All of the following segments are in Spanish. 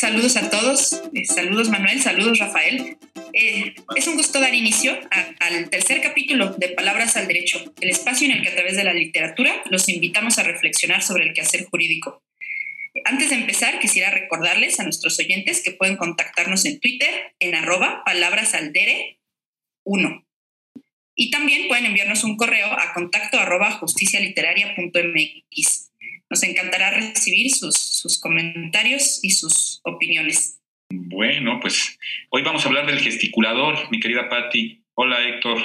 saludos a todos. Eh, saludos Manuel, saludos Rafael. Eh, es un gusto dar inicio al tercer capítulo de Palabras al Derecho, el espacio en el que a través de la literatura los invitamos a reflexionar sobre el quehacer jurídico. Antes de empezar, quisiera recordarles a nuestros oyentes que pueden contactarnos en Twitter en arroba palabrasaldere1. Y también pueden enviarnos un correo a contacto. Nos encantará recibir sus, sus comentarios y sus opiniones. Bueno, pues hoy vamos a hablar del gesticulador, mi querida Patti. Hola Héctor.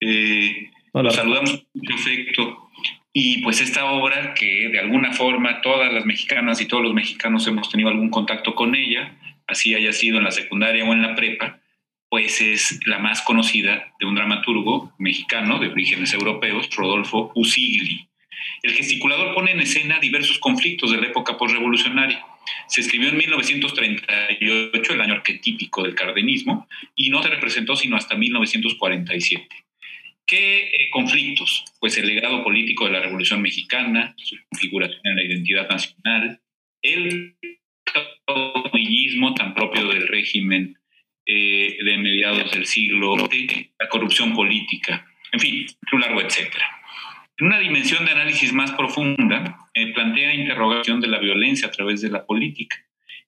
Eh, Hola. Los saludamos con mucho afecto. Y pues esta obra que de alguna forma todas las mexicanas y todos los mexicanos hemos tenido algún contacto con ella, así haya sido en la secundaria o en la prepa, pues es la más conocida de un dramaturgo mexicano de orígenes europeos, Rodolfo Usigli. El gesticulador pone en escena diversos conflictos de la época postrevolucionaria. Se escribió en 1938, el año arquetípico del cardenismo, y no se representó sino hasta 1947. ¿Qué eh, conflictos? Pues el legado político de la Revolución Mexicana, su configuración en la identidad nacional, el caudillismo tan propio del régimen eh, de mediados del siglo la corrupción política, en fin, un largo etcétera. En una dimensión de análisis más profunda, eh, plantea interrogación de la violencia a través de la política.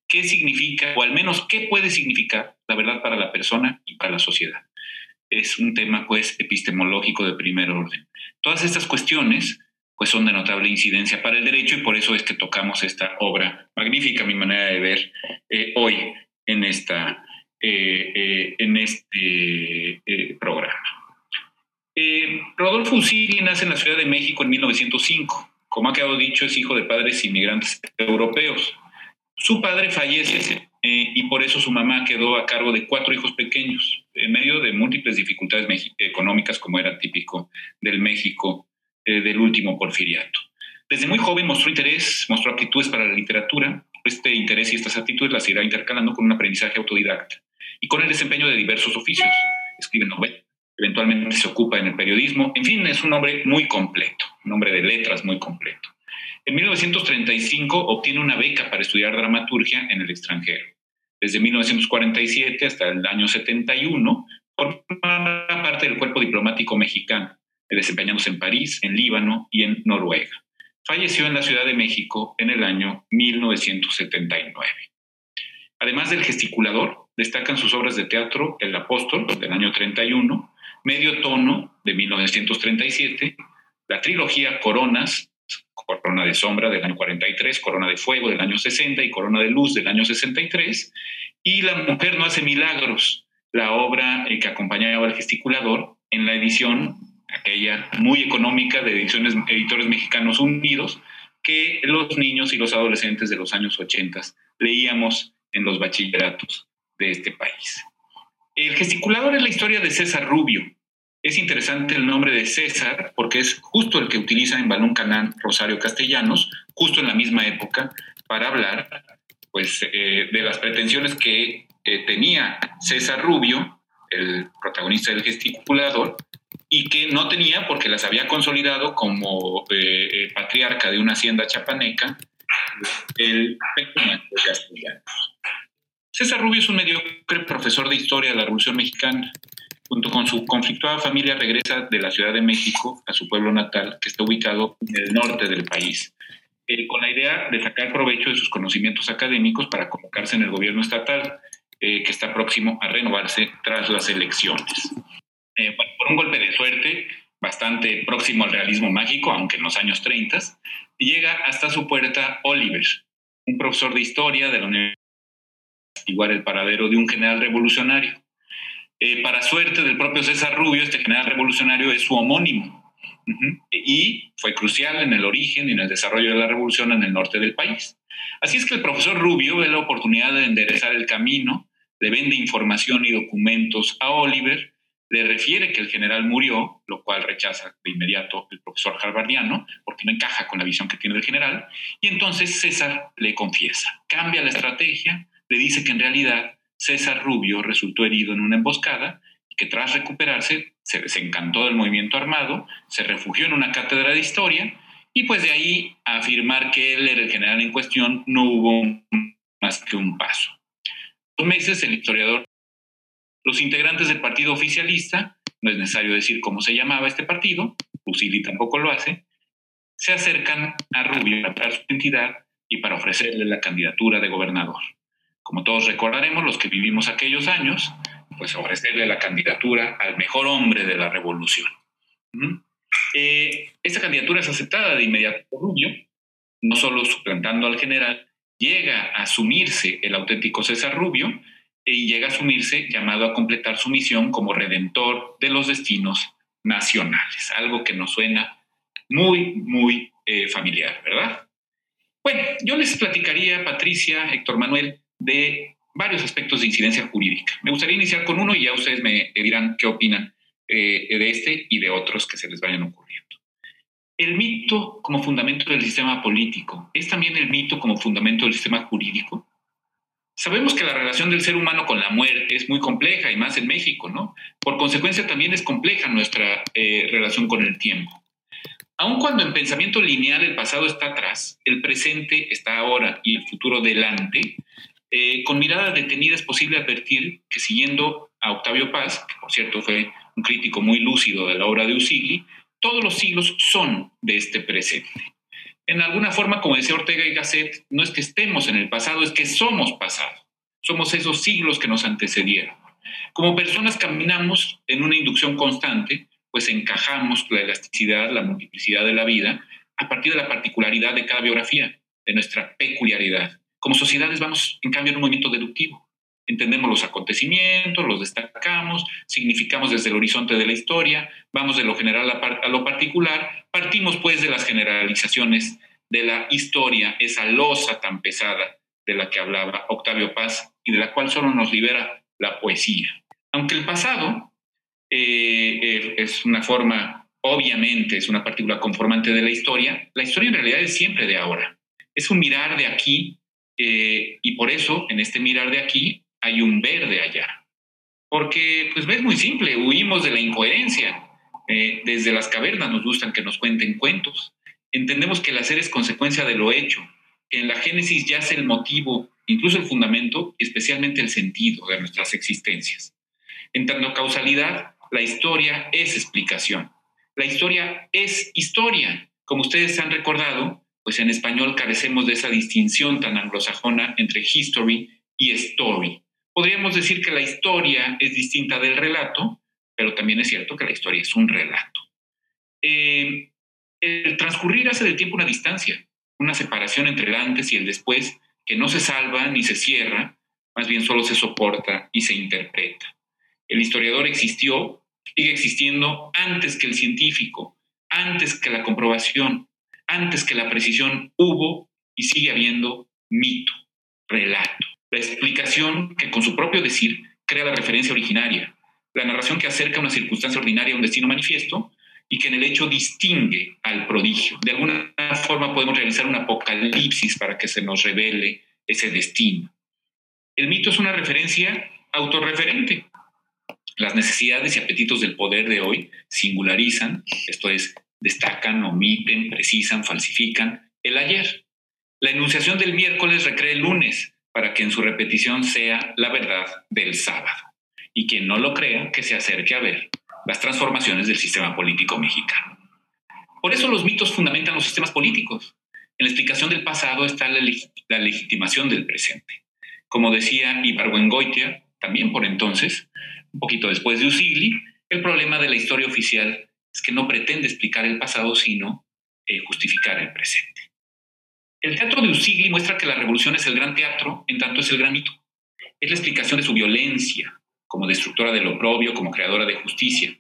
¿Qué significa, o al menos qué puede significar la verdad para la persona y para la sociedad? Es un tema, pues, epistemológico de primer orden. Todas estas cuestiones, pues, son de notable incidencia para el derecho y por eso es que tocamos esta obra magnífica, mi manera de ver, eh, hoy en, esta, eh, en este programa. Eh, Rodolfo Usigli nace en la Ciudad de México en 1905. Como ha quedado dicho, es hijo de padres inmigrantes europeos. Su padre fallece eh, y por eso su mamá quedó a cargo de cuatro hijos pequeños, en medio de múltiples dificultades económicas, como era típico del México eh, del último porfiriato. Desde muy joven mostró interés, mostró aptitudes para la literatura. Este interés y estas aptitudes las irá intercalando con un aprendizaje autodidacta y con el desempeño de diversos oficios. Escribe novelas eventualmente se ocupa en el periodismo. En fin, es un hombre muy completo, un hombre de letras muy completo. En 1935 obtiene una beca para estudiar dramaturgia en el extranjero. Desde 1947 hasta el año 71 forma parte del cuerpo diplomático mexicano, desempeñándose en París, en Líbano y en Noruega. Falleció en la Ciudad de México en el año 1979. Además del gesticulador, destacan sus obras de teatro El Apóstol, del año 31, Medio Tono de 1937, la trilogía Coronas, Corona de Sombra del año 43, Corona de Fuego del año 60 y Corona de Luz del año 63, y La Mujer no hace milagros, la obra eh, que acompañaba al gesticulador en la edición, aquella muy económica de ediciones Editores Mexicanos Unidos, que los niños y los adolescentes de los años 80 leíamos en los bachilleratos de este país. El gesticulador es la historia de César Rubio, es interesante el nombre de César porque es justo el que utiliza en Balón Canán Rosario Castellanos, justo en la misma época, para hablar pues, eh, de las pretensiones que eh, tenía César Rubio, el protagonista del gesticulador, y que no tenía porque las había consolidado como eh, patriarca de una hacienda chapaneca, el pequeño Castellanos. César Rubio es un mediocre profesor de historia de la Revolución Mexicana junto con su conflictuada familia, regresa de la Ciudad de México a su pueblo natal, que está ubicado en el norte del país, eh, con la idea de sacar provecho de sus conocimientos académicos para convocarse en el gobierno estatal, eh, que está próximo a renovarse tras las elecciones. Eh, por un golpe de suerte, bastante próximo al realismo mágico, aunque en los años 30, llega hasta su puerta Oliver, un profesor de historia de la Universidad igual el paradero de un general revolucionario. Eh, para suerte del propio César Rubio, este general revolucionario es su homónimo y fue crucial en el origen y en el desarrollo de la revolución en el norte del país. Así es que el profesor Rubio ve la oportunidad de enderezar el camino, le vende información y documentos a Oliver, le refiere que el general murió, lo cual rechaza de inmediato el profesor harvardiano, porque no encaja con la visión que tiene del general, y entonces César le confiesa, cambia la estrategia, le dice que en realidad César Rubio resultó herido en una emboscada y que tras recuperarse se desencantó del movimiento armado, se refugió en una cátedra de historia y pues de ahí a afirmar que él era el general en cuestión no hubo más que un paso. Dos meses el historiador, los integrantes del partido oficialista, no es necesario decir cómo se llamaba este partido, Usili tampoco lo hace, se acercan a Rubio para su identidad y para ofrecerle la candidatura de gobernador. Como todos recordaremos, los que vivimos aquellos años, pues ofrecerle la candidatura al mejor hombre de la revolución. Eh, esta candidatura es aceptada de inmediato por Rubio, no solo suplantando al general, llega a asumirse el auténtico César Rubio y llega a asumirse llamado a completar su misión como redentor de los destinos nacionales, algo que nos suena muy, muy eh, familiar, ¿verdad? Bueno, yo les platicaría, Patricia, Héctor Manuel, de varios aspectos de incidencia jurídica. Me gustaría iniciar con uno y ya ustedes me dirán qué opinan eh, de este y de otros que se les vayan ocurriendo. El mito como fundamento del sistema político es también el mito como fundamento del sistema jurídico. Sabemos que la relación del ser humano con la muerte es muy compleja y más en México, ¿no? Por consecuencia también es compleja nuestra eh, relación con el tiempo. Aun cuando en pensamiento lineal el pasado está atrás, el presente está ahora y el futuro delante, eh, con mirada detenida es posible advertir que siguiendo a Octavio Paz, que por cierto fue un crítico muy lúcido de la obra de Usigli, todos los siglos son de este presente. En alguna forma, como decía Ortega y Gasset, no es que estemos en el pasado, es que somos pasado. Somos esos siglos que nos antecedieron. Como personas caminamos en una inducción constante, pues encajamos la elasticidad, la multiplicidad de la vida a partir de la particularidad de cada biografía, de nuestra peculiaridad. Como sociedades vamos, en cambio, en un movimiento deductivo entendemos los acontecimientos, los destacamos, significamos desde el horizonte de la historia, vamos de lo general a, lo particular, partimos pues de las generalizaciones de la historia, esa losa tan pesada de la que hablaba Octavio Paz y de la cual solo nos libera la poesía. Aunque el pasado eh, eh, es una forma, obviamente, es una partícula conformante de la historia, la historia en realidad es siempre de ahora. Es un mirar de aquí eh, y por eso, en este mirar de aquí, hay un verde allá. Porque, pues, es muy simple, huimos de la incoherencia. Eh, desde las cavernas nos gustan que nos cuenten cuentos. Entendemos que el hacer es consecuencia de lo hecho, que en la génesis yace el motivo, incluso el fundamento, especialmente el sentido de nuestras existencias. En tanto causalidad, la historia es explicación. La historia es historia. Como ustedes han recordado, pues en español carecemos de esa distinción tan anglosajona entre history y story. Podríamos decir que la historia es distinta del relato, pero también es cierto que la historia es un relato. Eh, el transcurrir hace del tiempo una distancia, una separación entre el antes y el después que no se salva ni se cierra, más bien solo se soporta y se interpreta. El historiador existió, sigue existiendo antes que el científico, antes que la comprobación, antes que la precisión hubo y sigue habiendo mito, relato la explicación que con su propio decir crea la referencia originaria, la narración que acerca una circunstancia ordinaria a un destino manifiesto y que en el hecho distingue al prodigio. De alguna forma podemos realizar un apocalipsis para que se nos revele ese destino. El mito es una referencia autorreferente. Las necesidades y apetitos del poder de hoy singularizan, esto es, destacan, omiten, precisan, falsifican el ayer. La enunciación del miércoles recrea el lunes, para que en su repetición sea la verdad del sábado. Y quien no lo crea, que se acerque a ver las transformaciones del sistema político mexicano. Por eso los mitos fundamentan los sistemas políticos. En la explicación del pasado está la, legitimación del presente. Como decía Ibargüengoitia, también por entonces, un poquito después de Usigli, el problema de la historia oficial es que no pretende explicar el pasado, sino eh, justificar el presente. El teatro de Usigli muestra que la revolución es el gran teatro, en tanto es el gran mito. Es la explicación de su violencia, como destructora del oprobio, como creadora de justicia.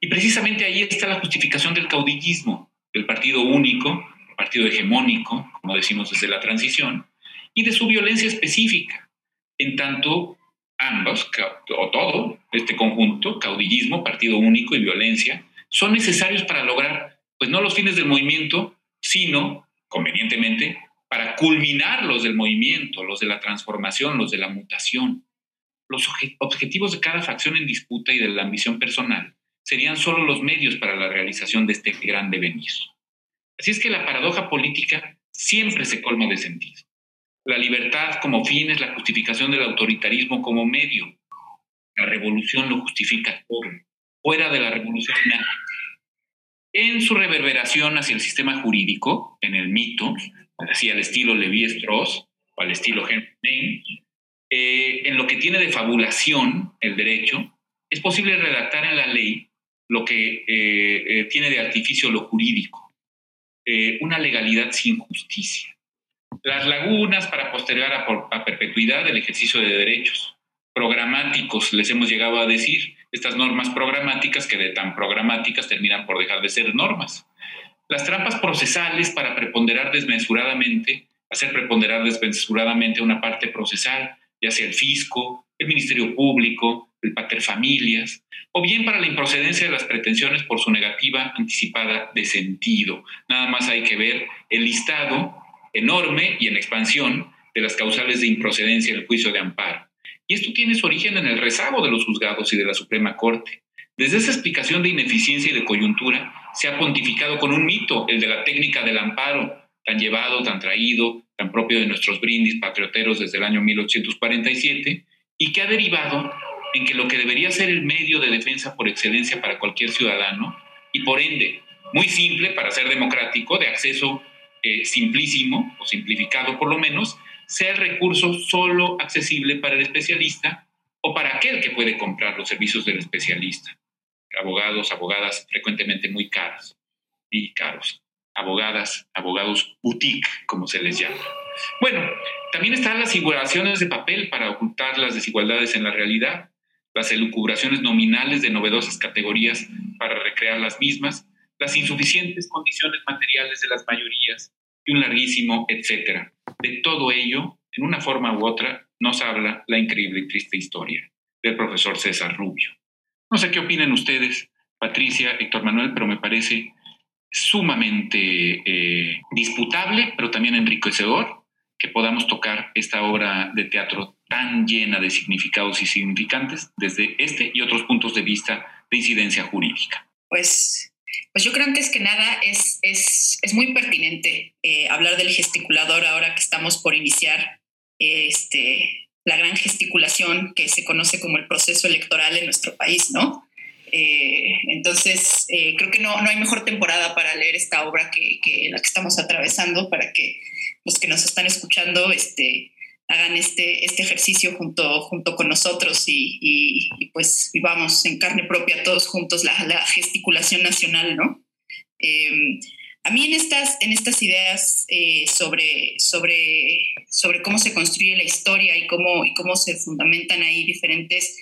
Y precisamente ahí está la justificación del caudillismo, del partido único, partido hegemónico, como decimos desde la transición, y de su violencia específica, en tanto ambos, o todo, este conjunto, caudillismo, partido único y violencia, son necesarios para lograr, pues no los fines del movimiento, sino convenientemente, para culminar los del movimiento, los de la transformación, los de la mutación. Los objetivos de cada facción en disputa y de la ambición personal serían solo los medios para la realización de este gran devenir. Así es que la paradoja política siempre se colma de sentido. La libertad como fin es la justificación del autoritarismo como medio. La revolución lo justifica todo. Fuera de la revolución nada. En su reverberación hacia el sistema jurídico, en el mito, así al estilo Levi-Strauss o al estilo Henry eh, en lo que tiene de fabulación el derecho, es posible redactar en la ley lo que eh, eh, tiene de artificio lo jurídico, una legalidad sin justicia. Las lagunas para postergar a, perpetuidad el ejercicio de derechos programáticos, les hemos llegado a decir, estas normas programáticas que de tan programáticas terminan por dejar de ser normas. Las trampas procesales para preponderar desmesuradamente, hacer preponderar desmesuradamente una parte procesal, ya sea el fisco, el Ministerio Público, el pater familias, o bien para la improcedencia de las pretensiones por su negativa anticipada de sentido. Nada más hay que ver el listado enorme y en expansión de las causales de improcedencia del juicio de amparo. Y esto tiene su origen en el rezago de los juzgados y de la Suprema Corte. Desde esa explicación de ineficiencia y de coyuntura se ha pontificado con un mito, el de la técnica del amparo, tan llevado, tan traído, tan propio de nuestros brindis patrioteros desde el año 1847, y que ha derivado en que lo que debería ser el medio de defensa por excelencia para cualquier ciudadano, y por ende muy simple para ser democrático, de acceso eh, simplísimo o simplificado por lo menos, sea el recurso solo accesible para el especialista o para aquel que puede comprar los servicios del especialista. Abogados, abogadas frecuentemente muy caros y caros. Abogadas, abogados boutique, como se les llama. Bueno, también están las figuraciones de papel para ocultar las desigualdades en la realidad, las elucubraciones nominales de novedosas categorías para recrear las mismas, las insuficientes condiciones materiales de las mayorías y un larguísimo etcétera. De todo ello, en una forma u otra, nos habla la increíble y triste historia del profesor César Rubio. No sé qué opinan ustedes, Patricia, Héctor Manuel, pero me parece sumamente eh, disputable, pero también enriquecedor que podamos tocar esta obra de teatro tan llena de significados y significantes desde este y otros puntos de vista de incidencia jurídica. Pues pues yo creo antes que nada es, es, es muy pertinente eh, hablar del gesticulador ahora que estamos por iniciar este, la gran gesticulación que se conoce como el proceso electoral en nuestro país, ¿no? Eh, entonces, eh, creo que no, no hay mejor temporada para leer esta obra que, que, la que estamos atravesando, para que los que nos están escuchando este, hagan este, este ejercicio junto, junto con nosotros y, pues vivamos en carne propia todos juntos la, gesticulación nacional, ¿no? Em, a mí en estas, en estas ideas eh, sobre, sobre, sobre cómo se construye la historia y cómo, y cómo se fundamentan ahí diferentes,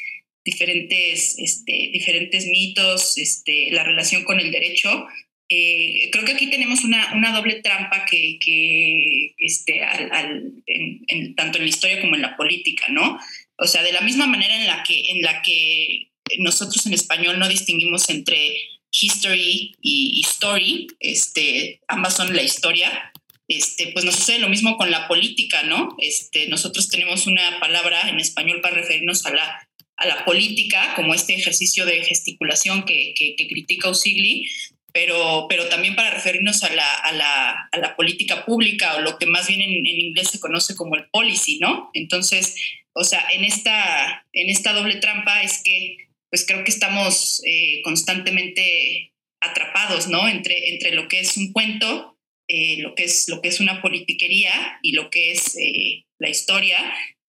diferentes, este, diferentes mitos, este, la relación con el derecho, eh, creo que aquí tenemos una, una doble trampa que, que este, al, en, tanto en la historia como en la política, ¿no? O sea, de la misma manera en la que, en la que nosotros en español no distinguimos entre history y story, este, ambas son la historia, este, pues nos sucede lo mismo con la política, ¿no? Este, nosotros tenemos una palabra en español para referirnos a la, a la política, como este ejercicio de gesticulación que, que, que critica Usigli, pero, pero también para referirnos a la, a, la, a la, política pública o lo que más bien en, inglés se conoce como el policy, ¿no? Entonces, o sea, en esta, en esta doble trampa es que, pues creo que estamos eh, constantemente atrapados, ¿no? Entre, entre lo que es un cuento, eh, lo, que es, lo que es una politiquería y lo que es eh, la historia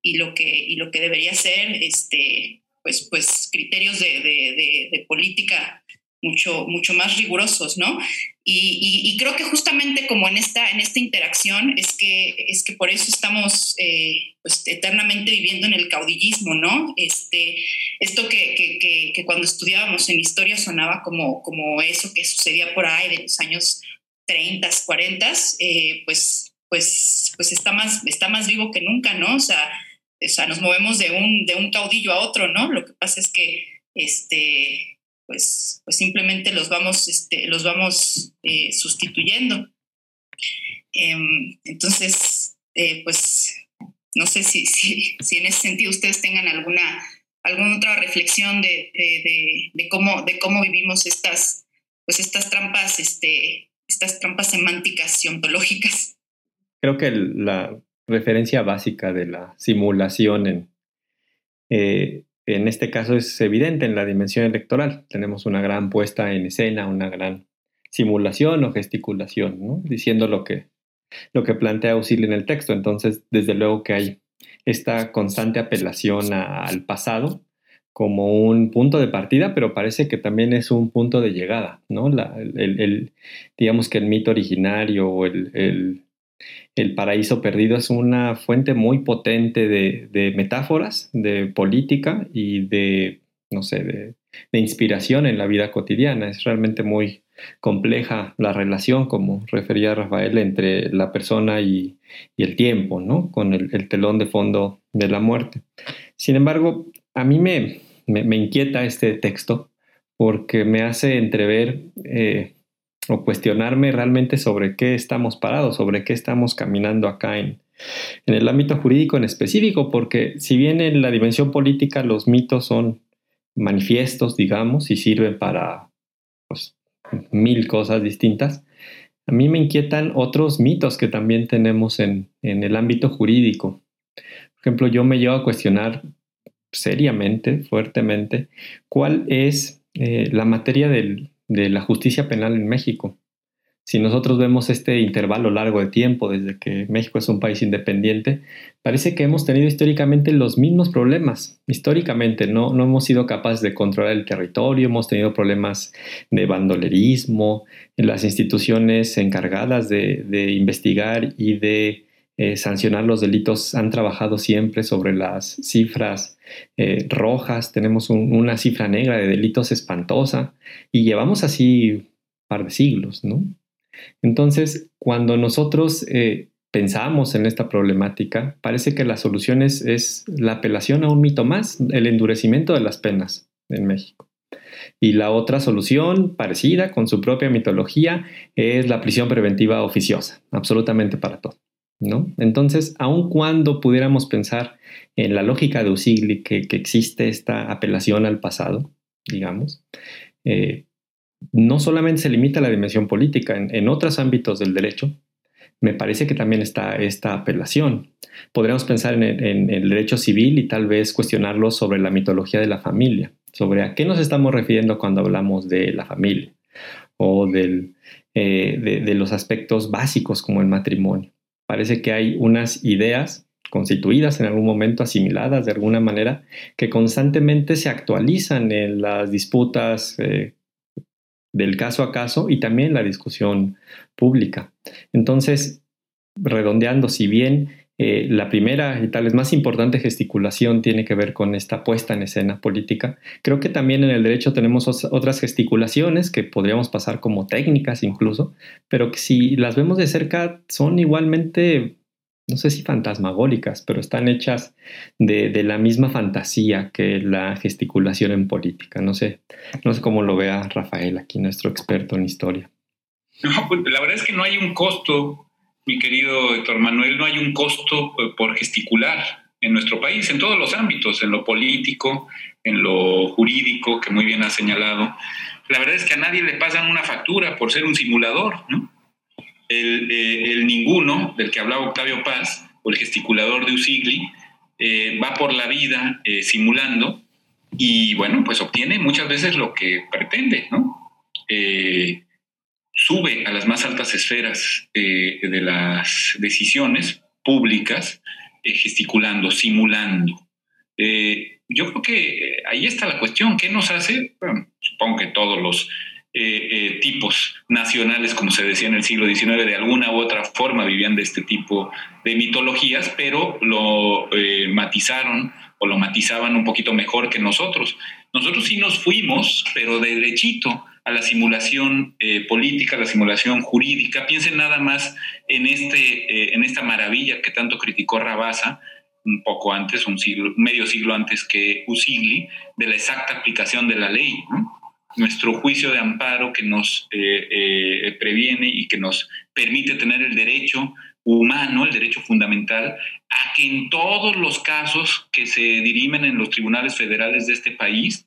y lo que, y lo que debería ser, este, pues, pues criterios de, de, de política mucho, mucho más rigurosos, ¿no? Y, creo que justamente como en esta, en esta interacción es que, es que por eso estamos eh, pues, eternamente viviendo en el caudillismo, ¿no? Este, esto que, que, cuando estudiábamos en historia sonaba como, como eso que sucedía por ahí de los años 30, 40, eh, pues, pues, pues está, más, está más vivo que nunca, ¿no? O sea, o sea, nos movemos de un, de un caudillo a otro, ¿no? Lo que pasa es que este, pues, pues simplemente los vamos, este, los vamos eh, sustituyendo. Em, entonces, eh, pues no sé si, si, en ese sentido ustedes tengan alguna, alguna otra reflexión de, de, de, cómo, de cómo vivimos estas, pues estas trampas, este, estas trampas semánticas y ontológicas. Creo que la, referencia básica de la simulación en, eh, en este caso es evidente en la dimensión electoral. Tenemos una gran puesta en escena, una gran simulación o gesticulación, ¿no? diciendo lo que, lo que plantea Auxilio en el texto. Entonces, desde luego que hay esta constante apelación al pasado como un punto de partida, pero parece que también es un punto de llegada, ¿no? el, digamos que el mito originario o el, el, paraíso perdido es una fuente muy potente de, metáforas, de política y de, no sé, de, inspiración en la vida cotidiana. Es realmente muy compleja la relación, como refería Rafael, entre la persona y, y el tiempo, ¿no? Con el telón de fondo de la muerte. Sin embargo, a mí me, me, inquieta este texto porque me hace entrever eh, o cuestionarme realmente sobre qué estamos parados, sobre qué estamos caminando acá en, en el ámbito jurídico en específico, porque si bien en la dimensión política los mitos son manifiestos, digamos, y sirven para pues, mil cosas distintas, a mí me inquietan otros mitos que también tenemos en, en el ámbito jurídico. Por ejemplo, yo me llevo a cuestionar seriamente, fuertemente, cuál es eh, la materia de la justicia penal en México. Si nosotros vemos este intervalo largo de tiempo desde que México es un país independiente, parece que hemos tenido históricamente los mismos problemas. Históricamente no, no hemos sido capaces de controlar el territorio, hemos tenido problemas de bandolerismo, las instituciones encargadas de, de investigar y de eh, sancionar los delitos han trabajado siempre sobre las cifras eh, rojas, tenemos una cifra negra de delitos espantosa y llevamos así un par de siglos, ¿no? Entonces, cuando nosotros eh, pensamos en esta problemática, parece que la solución es, es la apelación a un mito más, el endurecimiento de las penas en México. Y la otra solución, parecida, con su propia mitología, es la prisión preventiva oficiosa, absolutamente para todo. Entonces, aun cuando pudiéramos pensar en la lógica de Usigli que, existe esta apelación al pasado, digamos, eh, no solamente se limita a la dimensión política, en, otros ámbitos del derecho, me parece que también está esta apelación. Podríamos pensar en el, derecho civil y tal vez cuestionarlo sobre la mitología de la familia, sobre a qué nos estamos refiriendo cuando hablamos de la familia o eh, de los aspectos básicos como el matrimonio parece que hay unas ideas constituidas en algún momento, asimiladas de alguna manera, que constantemente se actualizan en las disputas eh, del caso a caso y también la discusión pública. Entonces, redondeando, si bien eh, la primera y tal vez más importante gesticulación tiene que ver con esta puesta en escena política. Creo que también en el derecho tenemos otras gesticulaciones que podríamos pasar como técnicas incluso, pero que si las vemos de cerca son igualmente, no sé si fantasmagólicas, pero están hechas de, la misma fantasía que la gesticulación en política. No sé, no sé cómo lo vea Rafael aquí, nuestro experto en historia. No, pues la verdad es que no hay un costo mi querido Héctor Manuel, no hay un costo eh, por gesticular en nuestro país, en todos los ámbitos, en lo político, en lo jurídico, que muy bien ha señalado. La verdad es que a nadie le pasan una factura por ser un simulador, ¿no? El, eh, ninguno, del que hablaba Octavio Paz, o el gesticulador de Usigli, eh, va por la vida simulando y, bueno, pues obtiene muchas veces lo que pretende, ¿no? Sube a las más altas esferas eh, de las decisiones públicas, eh, gesticulando, simulando. Eh, yo creo que ahí está la cuestión. ¿Qué nos hace? supongo que todos los tipos nacionales, como se decía en el siglo XIX, de alguna u otra forma vivían de este tipo de mitologías, pero lo matizaron o lo matizaban un poquito mejor que nosotros. Nosotros sí nos fuimos, pero de derechito a la simulación eh, política, a la simulación jurídica. Piensen nada más en, este, eh, en esta maravilla que tanto criticó Rabasa un poco antes, un siglo, medio siglo antes que Usigli, de la exacta aplicación de la ley. Nuestro juicio de amparo que nos eh, previene y que nos permite tener el derecho humano, el derecho fundamental, a que en todos los casos que se dirimen en los tribunales federales de este país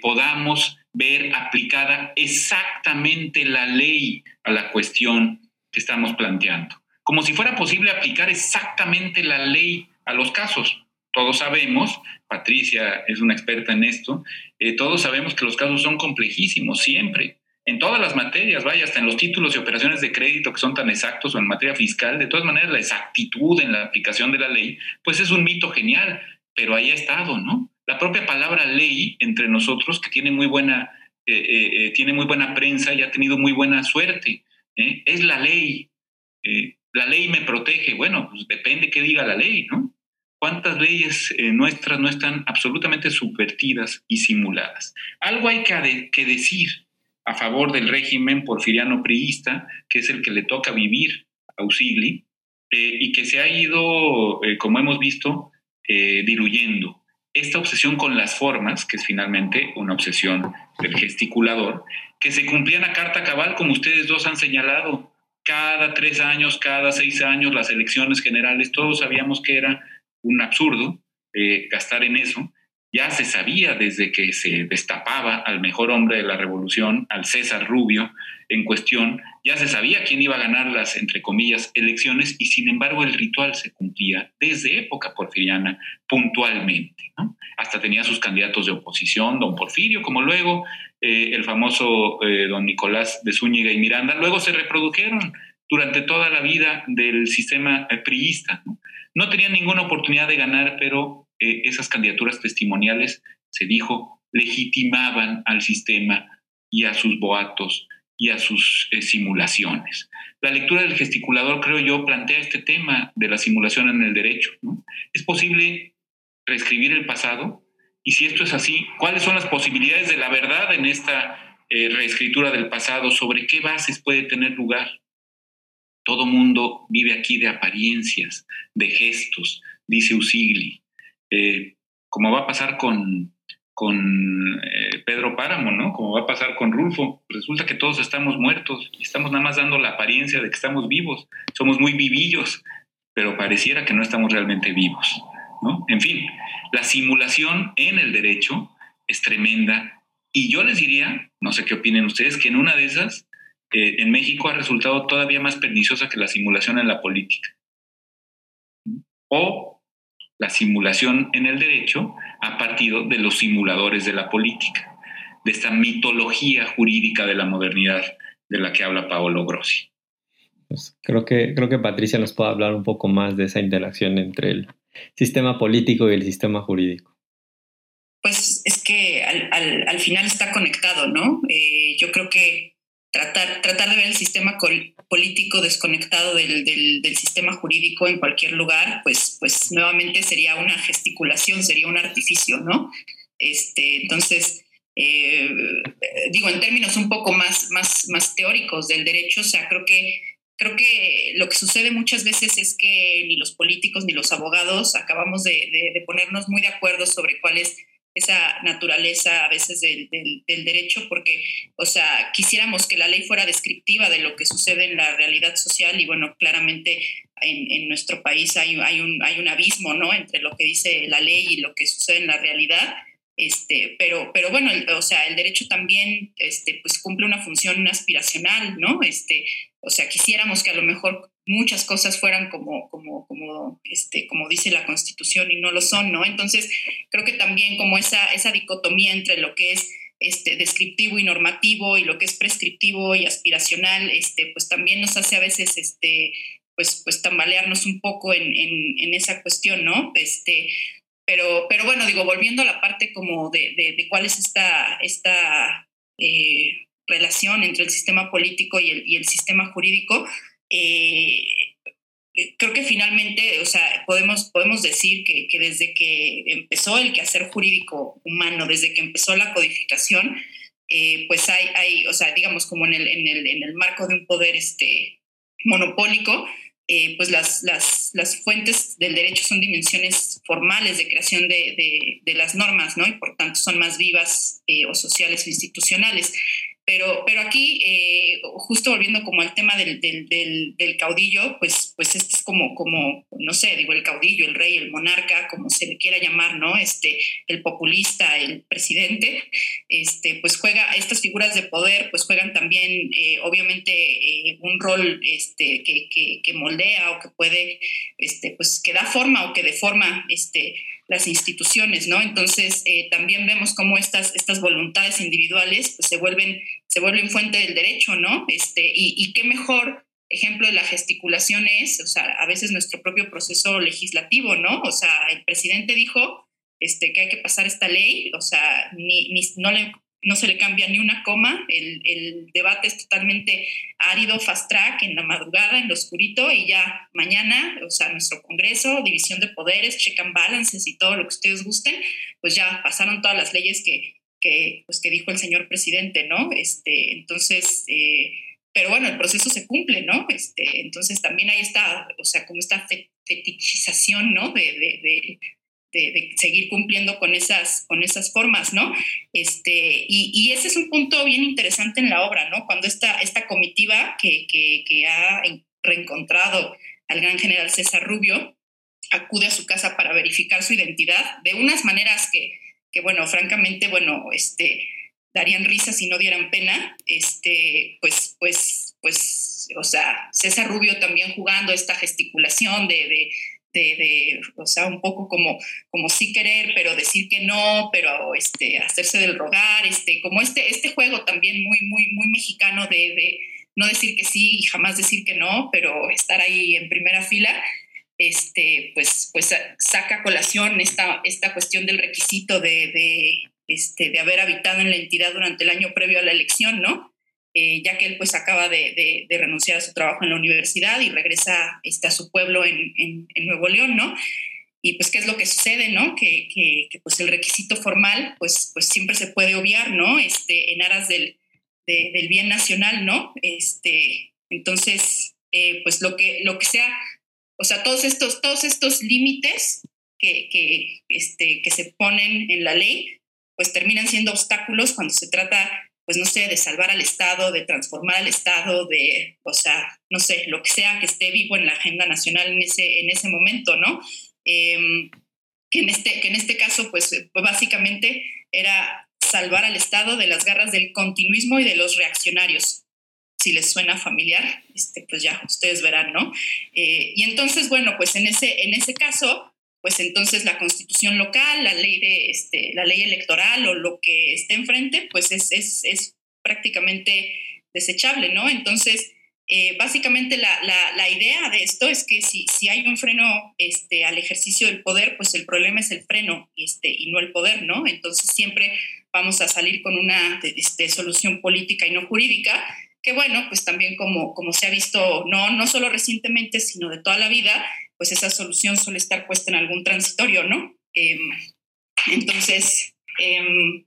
podamos ver aplicada exactamente la ley a la cuestión que estamos planteando. como si fuera posible aplicar exactamente la ley a los casos. Todos sabemos, Patricia es una experta en esto, eh, todos sabemos que los casos son complejísimos siempre, en todas las materias, vaya, hasta en los títulos y operaciones de crédito que son tan exactos o en materia fiscal, de todas maneras la exactitud en la aplicación de la ley, pues es un mito genial, pero ahí ha estado, ¿no? La propia palabra ley entre nosotros, que tiene muy buena, eh, eh, tiene muy buena prensa y ha tenido muy buena suerte, es la ley. la ley me protege, bueno, pues depende qué diga la ley, ¿no? ¿Cuántas leyes nuestras no están absolutamente subvertidas y simuladas? Algo hay que, que decir a favor del régimen porfiriano priista, que es el que le toca vivir a Usigli, eh, y que se ha ido, eh, como hemos visto, eh, diluyendo. Esta obsesión con las formas, que es finalmente una obsesión del gesticulador, que se cumplían a carta cabal, como ustedes dos han señalado, cada tres años, cada seis años, las elecciones generales, todos sabíamos que era un absurdo gastar en eso, ya se sabía desde que se destapaba al mejor hombre de la revolución, al César Rubio, en cuestión, ya se sabía quién iba a ganar las, entre comillas, elecciones y sin embargo el ritual se cumplía desde época porfiriana puntualmente. Hasta tenía sus candidatos de oposición, don Porfirio, como luego eh, el famoso eh, don Nicolás de Zúñiga y Miranda, luego se reprodujeron durante toda la vida del sistema eh, priista. ¿no? no tenían ninguna oportunidad de ganar, pero esas candidaturas testimoniales, se dijo, legitimaban al sistema y a sus boatos y a sus eh, simulaciones. La lectura del gesticulador, creo yo, plantea este tema de la simulación en el derecho. ¿Es posible reescribir el pasado? Y si esto es así, ¿cuáles son las posibilidades de la verdad en esta eh, reescritura del pasado? ¿Sobre qué bases puede tener lugar? Todo mundo vive aquí de apariencias, de gestos, dice Usigli. Eh, como va a pasar con, con eh, Pedro Páramo, ¿no? Como va a pasar con Rulfo. Resulta que todos estamos muertos y estamos nada más dando la apariencia de que estamos vivos. Somos muy vivillos, pero pareciera que no estamos realmente vivos, ¿no? En fin, la simulación en el derecho es tremenda y yo les diría, no sé qué opinen ustedes, que en una de esas, eh, en México ha resultado todavía más perniciosa que la simulación en la política. O la simulación en el derecho ha partido de los simuladores de la política, de esta mitología jurídica de la modernidad de la que habla Paolo Grossi. Pues creo, que, creo que Patricia nos puede hablar un poco más de esa interacción entre el sistema político y el sistema jurídico. Pues es que al, final está conectado, ¿no? Eh, yo creo que tratar, tratar de ver el sistema político desconectado del, del, sistema jurídico en cualquier lugar, pues, pues nuevamente sería una gesticulación, sería un artificio, ¿no? Este, entonces, eh, digo, en términos un poco más, más, más teóricos del derecho, o sea, creo que, creo que lo que sucede muchas veces es que ni los políticos ni los abogados acabamos de, de, ponernos muy de acuerdo sobre cuál es esa naturaleza a veces del, derecho, porque, o sea, quisiéramos que la ley fuera descriptiva de lo que sucede en la realidad social y bueno, claramente en, en nuestro país hay, hay, un, hay un abismo, ¿no? Entre lo que dice la ley y lo que sucede en la realidad. Este, pero, pero bueno, o sea, el derecho también este, pues cumple una función aspiracional, ¿no? Este, o sea, quisiéramos que a lo mejor muchas cosas fueran como, como, como, este, como dice la Constitución y no lo son, ¿no? Entonces, creo que también como esa, esa dicotomía entre lo que es este, descriptivo y normativo y lo que es prescriptivo y aspiracional, este, pues también nos hace a veces este, pues, pues tambalearnos un poco en, en, esa cuestión, ¿no? Este, pero, pero bueno, digo, volviendo a la parte como de, de, cuál es esta, esta eh, relación entre el sistema político y el, y el sistema jurídico, eh, creo que finalmente, o sea, podemos, podemos decir que, que, desde que empezó el quehacer jurídico humano, desde que empezó la codificación, eh, pues hay, hay, o sea, digamos como en el, en el, en el marco de un poder este, monopólico, eh, pues las, las, las, fuentes del derecho son dimensiones formales de creación de, de, de las normas, ¿no? Y por tanto son más vivas o sociales o institucionales. Pero, pero aquí, eh, justo volviendo como al tema del, del, caudillo, pues, pues este es como, como, no sé, digo, el caudillo, el rey, el monarca, como se le quiera llamar, ¿no? Este, el populista, el presidente, este, pues juega, estas figuras de poder, pues juegan también, eh, obviamente, eh, un rol este, que, que, que, moldea o que puede, este, pues que da forma o que deforma este, las instituciones, ¿no? Entonces, eh, también vemos cómo estas, estas voluntades individuales pues, se, vuelven, se vuelven fuente del derecho, ¿no? Este, y, qué mejor ejemplo de la gesticulación es, o sea, a veces nuestro propio proceso legislativo, ¿no? O sea, el presidente dijo este, que hay que pasar esta ley, o sea, ni, no le no se le cambia ni una coma, el, debate es totalmente árido, fast track, en la madrugada, en lo oscurito, y ya mañana, o sea, nuestro Congreso, división de poderes, check and balances y todo lo que ustedes gusten, pues ya pasaron todas las leyes que, que, pues, que dijo el señor presidente, ¿no? Este, entonces, eh, pero bueno, el proceso se cumple, ¿no? Este, entonces también ahí está, o sea, como esta fetichización, ¿no? de, de, seguir cumpliendo con esas, con esas formas, ¿no? Este, y, ese es un punto bien interesante en la obra, ¿no? Cuando esta, esta comitiva que, que, ha reencontrado al gran general César Rubio acude a su casa para verificar su identidad de unas maneras que, que bueno, francamente, bueno, este, darían risa si no dieran pena, este, pues, pues, pues, o sea, César Rubio también jugando esta gesticulación de, de, o sea, un poco como, como sí querer, pero decir que no, pero este, hacerse del rogar, este, como este, este juego también muy, muy, muy mexicano de, no decir que sí y jamás decir que no, pero estar ahí en primera fila, este, pues, pues saca colación esta, esta cuestión del requisito de, de, este, de haber habitado en la entidad durante el año previo a la elección, ¿no? Eh, ya que él pues acaba de, renunciar a su trabajo en la universidad y regresa este, a su pueblo en, Nuevo León, ¿no? Y pues qué es lo que sucede, ¿no? Que, pues el requisito formal pues, pues siempre se puede obviar, ¿no? Este, en aras del, del bien nacional, ¿no? Este, entonces, eh, pues lo que, lo que sea, o sea, todos estos, todos estos límites que, que, este, que se ponen en la ley, pues terminan siendo obstáculos cuando se trata pues no sé, de salvar al Estado, de transformar al Estado, de, o sea, no sé, lo que sea que esté vivo en la agenda nacional en ese, en ese momento, ¿no? Em, que, en este, que en este caso, pues básicamente era salvar al Estado de las garras del continuismo y de los reaccionarios. Si les suena familiar, este, pues ya ustedes verán, ¿no? Eh, y entonces, bueno, pues en ese, en ese caso, pues entonces la constitución local, la ley, de, este, la ley electoral o lo que esté enfrente, pues es, es, es prácticamente desechable, ¿no? Entonces, eh, básicamente la, la, la, idea de esto es que si, si hay un freno este, al ejercicio del poder, pues el problema es el freno este, y no el poder, ¿no? Entonces siempre vamos a salir con una este, solución política y no jurídica, que bueno, pues también como, como se ha visto, no, no solo recientemente, sino de toda la vida, pues esa solución suele estar puesta en algún transitorio, ¿no? Em, entonces, em,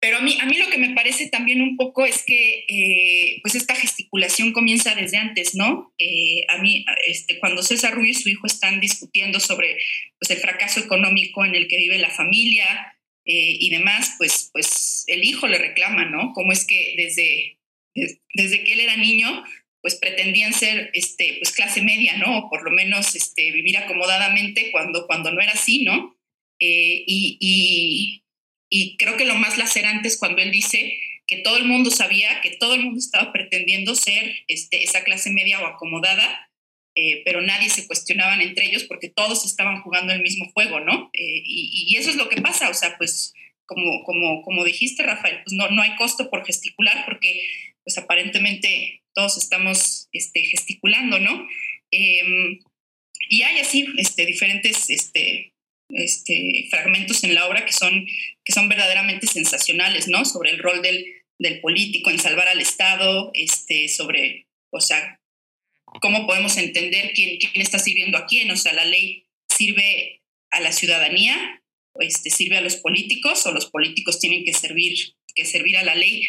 pero a mí, a mí lo que me parece también un poco es que eh, pues esta gesticulación comienza desde antes, ¿no? Eh, a mí, este, cuando César Rubio y su hijo están discutiendo sobre pues, el fracaso económico en el que vive la familia eh, y demás, pues, pues el hijo le reclama, ¿no? Cómo es que desde, desde que él era niño pues pretendían ser este, pues clase media, ¿no? O por lo menos este, vivir acomodadamente cuando, cuando no era así, ¿no? Eh, y, y, creo que lo más lacerante es cuando él dice que todo el mundo sabía, que todo el mundo estaba pretendiendo ser este, esa clase media o acomodada, eh, pero nadie se cuestionaban entre ellos porque todos estaban jugando el mismo juego, ¿no? Eh, y, y, eso es lo que pasa, o sea, pues como, como, como dijiste, Rafael, pues no, no hay costo por gesticular porque pues aparentemente todos estamos este, gesticulando, ¿no? Em, y hay así este, diferentes este, este, fragmentos en la obra que son, que son verdaderamente sensacionales, ¿no? Sobre el rol del, del político en salvar al Estado, este, sobre, o sea, cómo podemos entender quién, quién está sirviendo a quién, o sea, la ley sirve a la ciudadanía, este, sirve a los políticos o los políticos tienen que servir, que servir a la ley.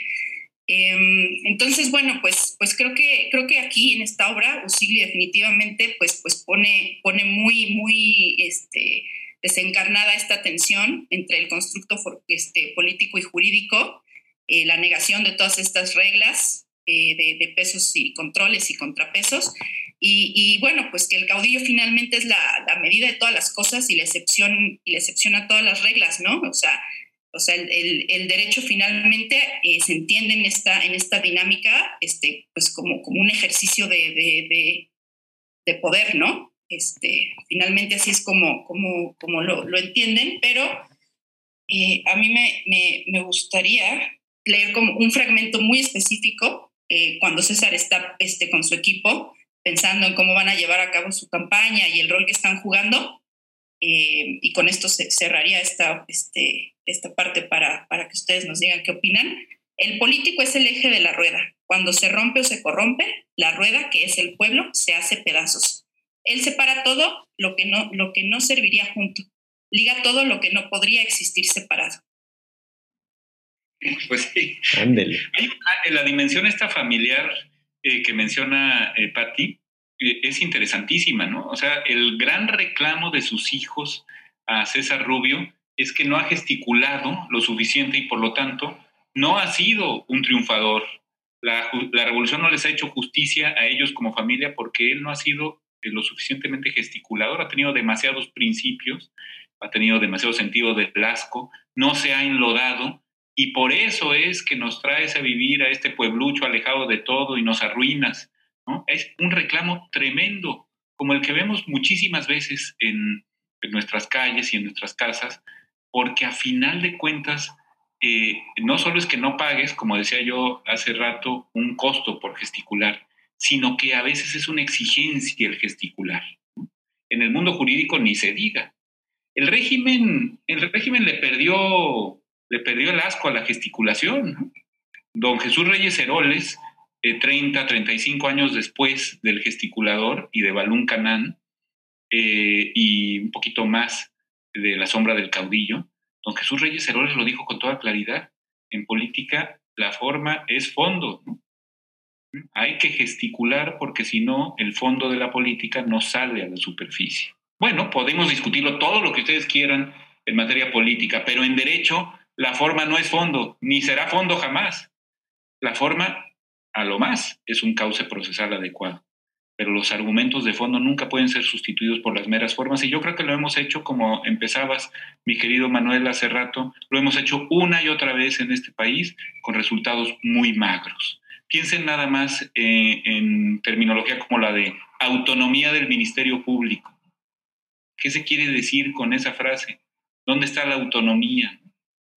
Em, entonces, bueno, pues, pues creo, que, creo que aquí en esta obra Usigli definitivamente pues, pues pone, pone muy, muy este, desencarnada esta tensión entre el constructo este, político y jurídico eh, la negación de todas estas reglas eh, de, pesos y controles y contrapesos. Y, bueno, pues que el caudillo finalmente es la, medida de todas las cosas y la excepción, y la excepción a todas las reglas, ¿no? O sea, o sea el, derecho finalmente eh, se entiende en esta, en esta dinámica este, pues como, como un ejercicio de, de, poder, ¿no? Este, finalmente así es como, como, como lo, lo entienden, pero a mí me, me, me gustaría leer como un fragmento muy específico eh, cuando César está este, con su equipo pensando en cómo van a llevar a cabo su campaña y el rol que están jugando. Eh, y con esto se cerraría esta, este, esta parte para, para que ustedes nos digan qué opinan. El político es el eje de la rueda. Cuando se rompe o se corrompe, la rueda, que es el pueblo, se hace pedazos. Él separa todo lo que no, lo que no serviría junto. Liga todo lo que no podría existir separado. Pues sí. Ándele. La dimensión esta familiar eh, que menciona eh, Patti es interesantísima, ¿no? O sea, el gran reclamo de sus hijos a César Rubio es que no ha gesticulado lo suficiente y por lo tanto no ha sido un triunfador. La, revolución no les ha hecho justicia a ellos como familia porque él no ha sido lo suficientemente gesticulador, ha tenido demasiados principios, ha tenido demasiado sentido de asco, no se ha enlodado y por eso es que nos traes a vivir a este pueblucho alejado de todo y nos arruinas. Es un reclamo tremendo, como el que vemos muchísimas veces en, nuestras calles y en nuestras casas, porque a final de cuentas, eh, no solo es que no pagues, como decía yo hace rato, un costo por gesticular, sino que a veces es una exigencia el gesticular. En el mundo jurídico ni se diga. El régimen, el régimen le perdió le perdió el asco a la gesticulación. Don Jesús Reyes Heroles, 30, eh, 35 años después del gesticulador y de Balún Canán, eh, y un poquito más de la sombra del caudillo, don Jesús Reyes Heroles lo dijo con toda claridad. En política la forma es fondo. Hay que gesticular porque si no, el fondo de la política no sale a la superficie. Bueno, podemos discutirlo todo lo que ustedes quieran en materia política, pero en derecho la forma no es fondo, ni será fondo jamás. La forma, a lo más, es un cauce procesal adecuado. Pero los argumentos de fondo nunca pueden ser sustituidos por las meras formas. Y yo creo que lo hemos hecho como empezabas, mi querido Manuel, hace rato. Lo hemos hecho una y otra vez en este país con resultados muy magros. Piensen nada más eh, en terminología como la de autonomía del Ministerio Público. ¿Qué se quiere decir con esa frase? ¿Dónde está la autonomía?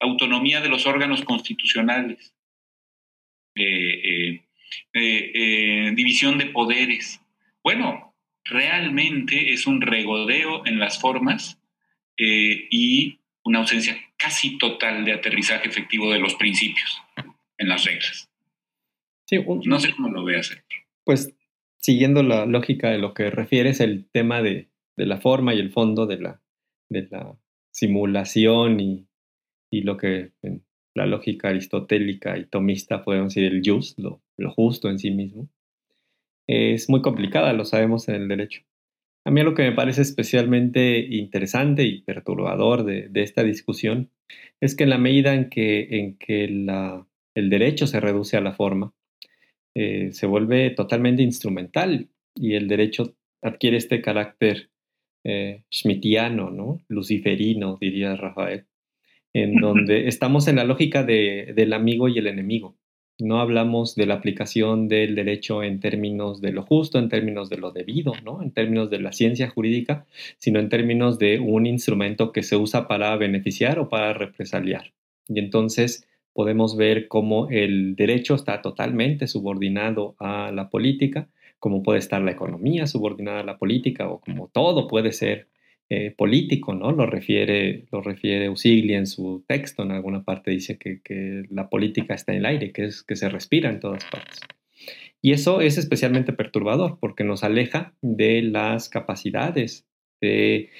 autonomía de los órganos constitucionales, eh, eh, eh, división de poderes. Bueno, realmente es un regodeo en las formas y una ausencia casi total de aterrizaje efectivo de los principios en las reglas. no sé cómo lo veas. Pues siguiendo la lógica de lo que refieres, el tema de, de la forma y el fondo de la, de la simulación y y lo que en la lógica aristotélica y tomista podemos decir el lo, justo en sí mismo, es muy complicada, lo sabemos en el derecho. A mí lo que me parece especialmente interesante y perturbador de, esta discusión es que en la medida en que, en que el derecho se reduce a la forma, eh, se vuelve totalmente instrumental y el derecho adquiere este carácter eh, schmittiano, ¿no? luciferino, diría Rafael, en donde estamos en la lógica de, del amigo y el enemigo. No hablamos de la aplicación del derecho en términos de lo justo, en términos de lo debido, ¿no? en términos de la ciencia jurídica, sino en términos de un instrumento que se usa para beneficiar o para represaliar. Y entonces podemos ver cómo el derecho está totalmente subordinado a la política, como puede estar la economía subordinada a la política o como todo puede ser eh, político, ¿no? Lo refiere, lo refiere Usigli en su texto, en alguna parte dice que, la política está en el aire, que, es, que se respira en todas partes. Y eso es especialmente perturbador porque nos aleja de las capacidades de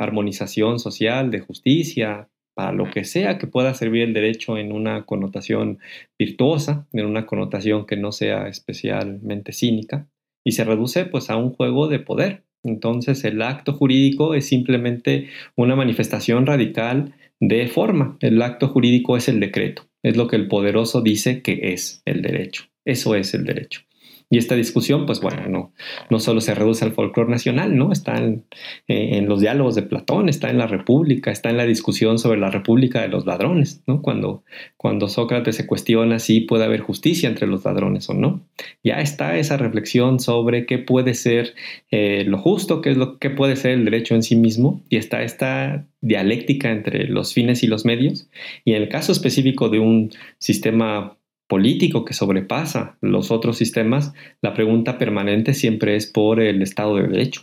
armonización social, de justicia, para lo que sea que pueda servir el derecho en una connotación virtuosa, en una connotación que no sea especialmente cínica, y se reduce pues a un juego de poder, entonces el acto jurídico es simplemente una manifestación radical de forma. El acto jurídico es el decreto. es lo que el poderoso dice que es el derecho. Eso es el derecho. Y esta discusión, pues bueno, no, no solo se reduce al folclore nacional, ¿no? Está en, eh, en, los diálogos de Platón, está en la República, está en la discusión sobre la República de los ladrones, ¿no? Cuando, cuando Sócrates se cuestiona si puede haber justicia entre los ladrones o no. Ya está esa reflexión sobre qué puede ser eh, lo justo, qué, es lo, qué puede ser el derecho en sí mismo, y está esta dialéctica entre los fines y los medios. Y en el caso específico de un sistema político que sobrepasa los otros sistemas, la pregunta permanente siempre es por el Estado de Derecho.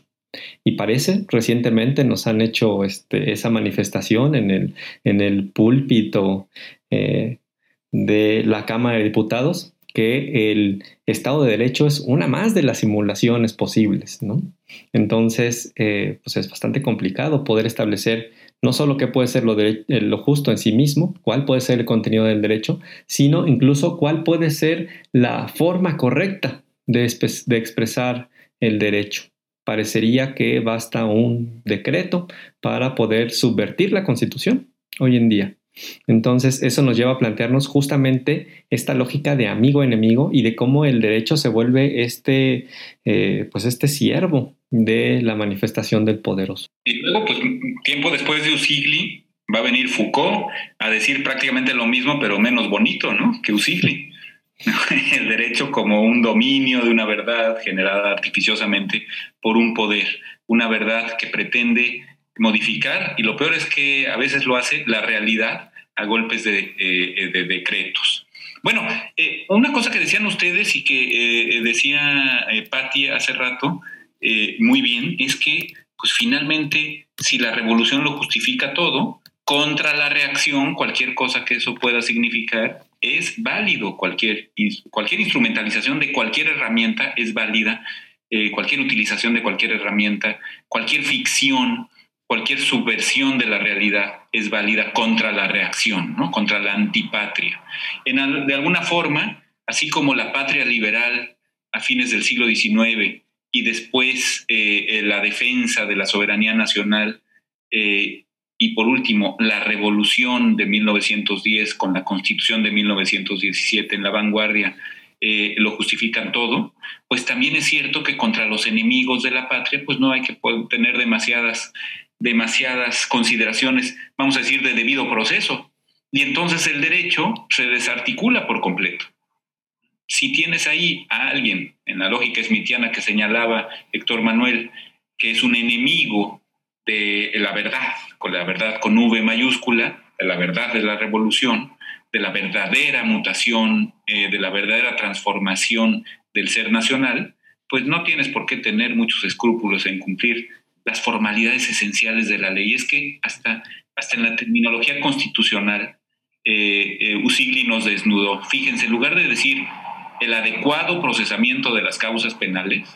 Y parece, recientemente nos han hecho este, esa manifestación en el, en el púlpito eh, de la Cámara de Diputados, que el Estado de Derecho es una más de las simulaciones posibles. ¿no? Entonces, eh, pues es bastante complicado poder establecer no solo qué puede ser eh, lo, justo en sí mismo, cuál puede ser el contenido del derecho, sino incluso cuál puede ser la forma correcta de, expresar el derecho. Parecería que basta un decreto para poder subvertir la constitución hoy en día. Entonces, eso nos lleva a plantearnos justamente esta lógica de amigo-enemigo y de cómo el derecho se vuelve este, eh, pues este siervo de la manifestación del poderoso. Y luego, pues tiempo después de Usigli, va a venir Foucault a decir prácticamente lo mismo, pero menos bonito, ¿no? Que Usigli. El derecho como un dominio de una verdad generada artificiosamente por un poder, una verdad que pretende modificar, y lo peor es que a veces lo hace la realidad a golpes de, eh, decretos. Bueno, eh, una cosa que decían ustedes y que eh, decía Patti hace rato, eh, muy bien es que, pues finalmente, si la revolución lo justifica todo, contra la reacción, cualquier cosa que eso pueda significar, es válido. Cualquier, cualquier instrumentalización de cualquier herramienta es válida. Eh, cualquier utilización de cualquier herramienta, cualquier ficción, cualquier subversión de la realidad es válida contra la reacción, ¿no? contra la antipatria. De alguna forma, así como la patria liberal a fines del siglo XIX y después eh, eh, la defensa de la soberanía nacional eh, y por último la revolución de 1910 con la constitución de 1917 en la vanguardia lo justifican todo, pues también es cierto que contra los enemigos de la patria pues no hay que tener demasiadas, demasiadas consideraciones, vamos a decir, de debido proceso. Y entonces el derecho se desarticula por completo si tienes ahí a alguien, en la lógica smitiana que señalaba Héctor Manuel, que es un enemigo de la verdad, con la verdad con V mayúscula, de la verdad de la revolución, de la verdadera mutación, eh, de la verdadera transformación del ser nacional, pues no tienes por qué tener muchos escrúpulos en cumplir las formalidades esenciales de la ley. Es que hasta, hasta en la terminología constitucional, eh, eh, Usigli nos desnudó. Fíjense, en lugar de decir el adecuado procesamiento de las causas penales,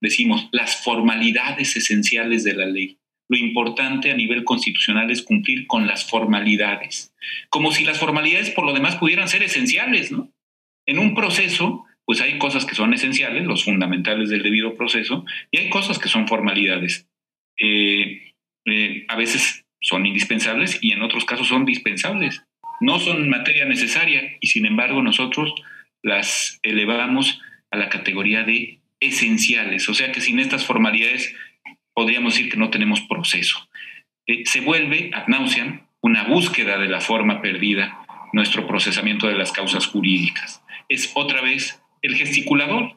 decimos las formalidades esenciales de la ley. Lo importante a nivel constitucional es cumplir con las formalidades, como si las formalidades por lo demás pudieran ser esenciales, ¿no? En un proceso, pues hay cosas que son esenciales, los fundamentales del debido proceso, y hay cosas que son formalidades. Eh, eh, a veces son indispensables y en otros casos son dispensables. No son materia necesaria y sin embargo nosotros las elevamos a la categoría de esenciales, o sea que sin estas formalidades podríamos decir que no tenemos proceso. Eh, se vuelve ad nauseam una búsqueda de la forma perdida, nuestro procesamiento de las causas jurídicas. Es otra vez el gesticulador.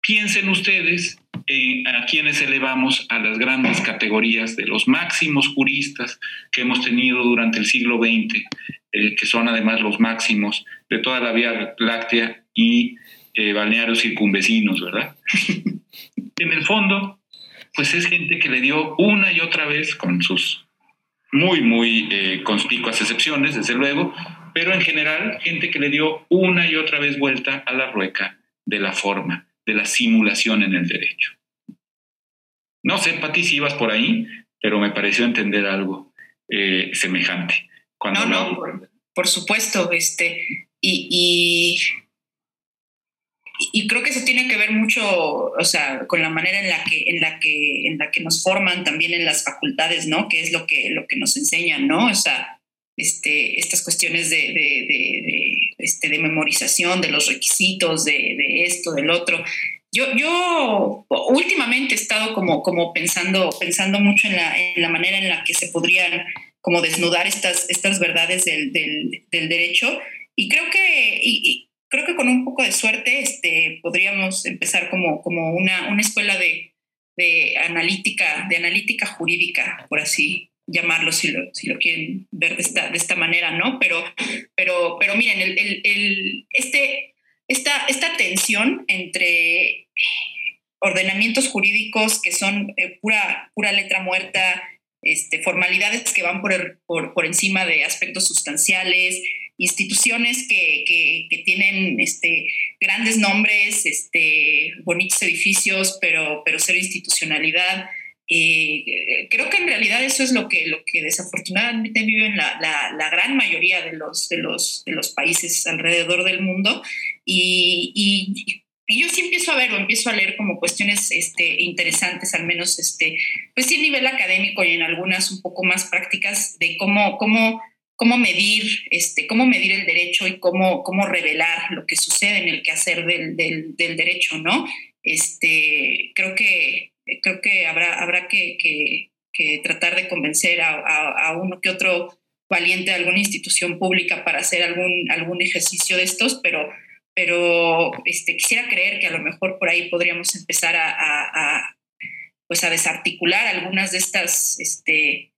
Piensen ustedes eh, a quienes elevamos a las grandes categorías de los máximos juristas que hemos tenido durante el siglo XX, eh, que son además los máximos de toda la Vía Láctea y eh, balnearios circunvecinos, ¿verdad? en el fondo, pues es gente que le dio una y otra vez, con sus muy, muy eh, conspicuas excepciones, desde luego, pero en general, gente que le dio una y otra vez vuelta a la rueca de la forma, de la simulación en el derecho. No sé, Pati, si ibas por ahí, pero me pareció entender algo eh, semejante no, no, por, supuesto, este, y, y, creo que eso tiene que ver mucho, o sea, con la manera en la que, en la que, en la que nos forman también en las facultades, ¿no? Que es lo que, lo que nos enseñan, ¿no? O sea, este, estas cuestiones de, este, de memorización, de los requisitos, de, esto, del otro. Yo, yo últimamente he estado como, como pensando, pensando mucho en la, en la manera en la que se podrían como desnudar estas, estas verdades del, del, derecho y creo que, y, creo que con un poco de suerte este, podríamos empezar como, como una, una escuela de, de, analítica, de analítica jurídica, por así llamarlo, si lo, si lo quieren ver de esta, de esta manera, ¿no? Pero, pero, pero miren, el, el, este, esta, esta tensión entre ordenamientos jurídicos que son eh, pura, pura letra muerta, este, formalidades que van por, por, encima de aspectos sustanciales, instituciones que, que, tienen este, grandes nombres, este, bonitos edificios, pero, pero cero institucionalidad. Eh, creo que en realidad eso es lo que, lo que desafortunadamente viven la, la, la, gran mayoría de los, de, los, de los países alrededor del mundo. Y, y, y yo sí empiezo a ver o empiezo a leer como cuestiones este, interesantes, al menos este, pues sí a nivel académico y en algunas un poco más prácticas de cómo, cómo, cómo medir, este, cómo medir el derecho y cómo, cómo revelar lo que sucede en el quehacer del, del, del derecho, ¿no? Este, creo que, creo que habrá, habrá que, que, que tratar de convencer a, a, a, uno que otro valiente de alguna institución pública para hacer algún, algún ejercicio de estos, pero pero este, quisiera creer que a lo mejor por ahí podríamos empezar a, pues a desarticular algunas de estas, este,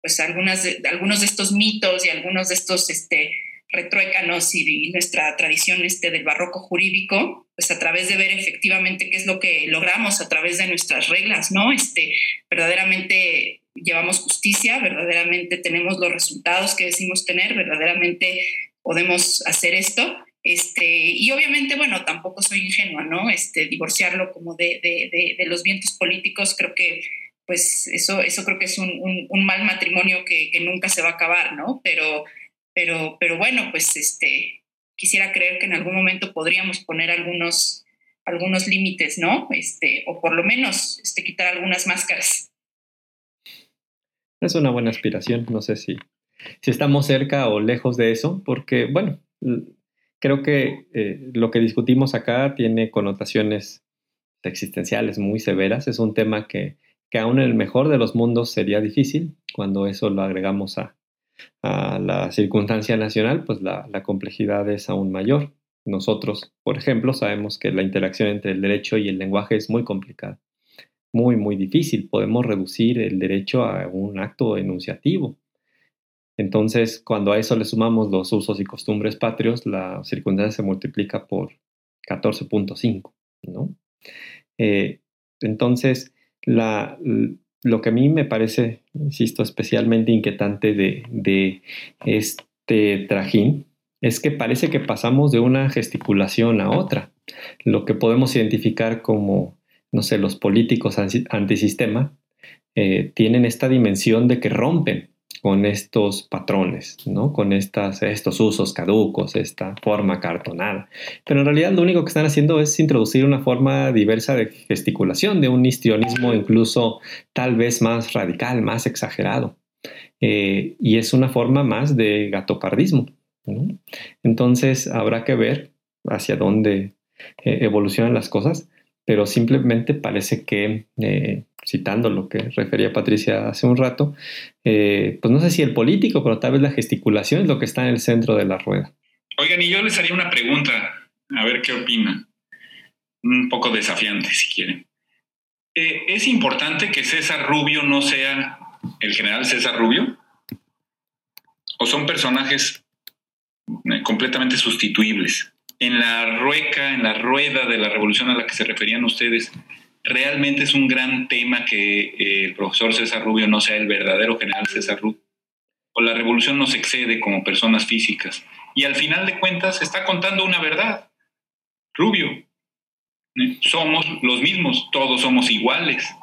pues algunas de, algunos de estos mitos y algunos de estos este, retruécanos y, nuestra tradición este, del barroco jurídico, pues a través de ver efectivamente qué es lo que logramos a través de nuestras reglas, ¿no? Este, verdaderamente llevamos justicia, verdaderamente tenemos los resultados que decimos tener, verdaderamente podemos hacer esto este, y obviamente, bueno, tampoco soy ingenua, ¿no? Este, divorciarlo como de, de, de, los vientos políticos, creo que, pues, eso, eso creo que es un, un, mal matrimonio que, que, nunca se va a acabar, ¿no? Pero, pero, pero bueno, pues, este, quisiera creer que en algún momento podríamos poner algunos, algunos límites, ¿no? Este, o por lo menos este, quitar algunas máscaras. Es una buena aspiración, no sé si, si estamos cerca o lejos de eso, porque, bueno, creo que eh, lo que discutimos acá tiene connotaciones existenciales muy severas. Es un tema que, que aún en el mejor de los mundos sería difícil. Cuando eso lo agregamos a, a la circunstancia nacional, pues la, la, complejidad es aún mayor. Nosotros, por ejemplo, sabemos que la interacción entre el derecho y el lenguaje es muy complicada, muy, muy difícil. Podemos reducir el derecho a un acto enunciativo entonces, cuando a eso le sumamos los usos y costumbres patrios, la circunstancia se multiplica por 14.5, ¿no? Eh, entonces, lo que a mí me parece, insisto, especialmente inquietante de, de este trajín es que parece que pasamos de una gesticulación a otra. Lo que podemos identificar como, no sé, los políticos antisistema eh, tienen esta dimensión de que rompen con estos patrones, ¿no? con estas, estos usos caducos, esta forma cartonada. Pero en realidad lo único que están haciendo es introducir una forma diversa de gesticulación, de un histrionismo incluso tal vez más radical, más exagerado. Eh, y es una forma más de gatopardismo. Entonces habrá que ver hacia dónde eh, evolucionan las cosas, pero simplemente parece que eh, citando lo que refería Patricia hace un rato, eh, pues no sé si el político, pero tal vez la gesticulación es lo que está en el centro de la rueda. Oigan, y yo les haría una pregunta, a ver qué opinan. Un poco desafiante, si quieren. Eh, ¿Es importante que César Rubio no sea el general César Rubio? ¿O son personajes completamente sustituibles? En la rueca, en la rueda de la revolución a la que se referían ustedes, realmente es un gran tema que eh, el profesor César Rubio no sea el verdadero general César Rubio. O la revolución nos excede como personas físicas. Y al final de cuentas está contando una verdad. Rubio. Somos los mismos, todos somos iguales.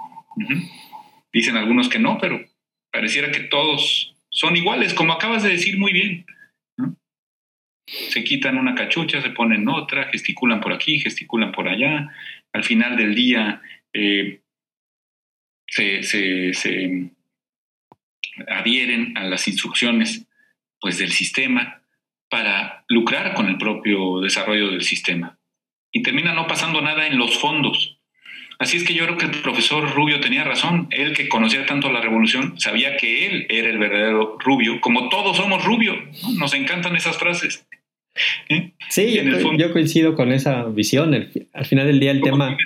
Dicen algunos que no, pero pareciera que todos son iguales, como acabas de decir muy bien. Se quitan una cachucha, se ponen otra, gesticulan por aquí, gesticulan por allá, al final del día eh, se, adhieren a las instrucciones pues del sistema para lucrar con el propio desarrollo del sistema. Y termina no pasando nada en los fondos. Así es que yo creo que el profesor Rubio tenía razón. Él que conocía tanto la revolución, sabía que él era el verdadero Rubio, como todos somos Rubio. Nos encantan esas frases. ¿Eh? Sí, yo, coincido con esa visión. al final del día el tema,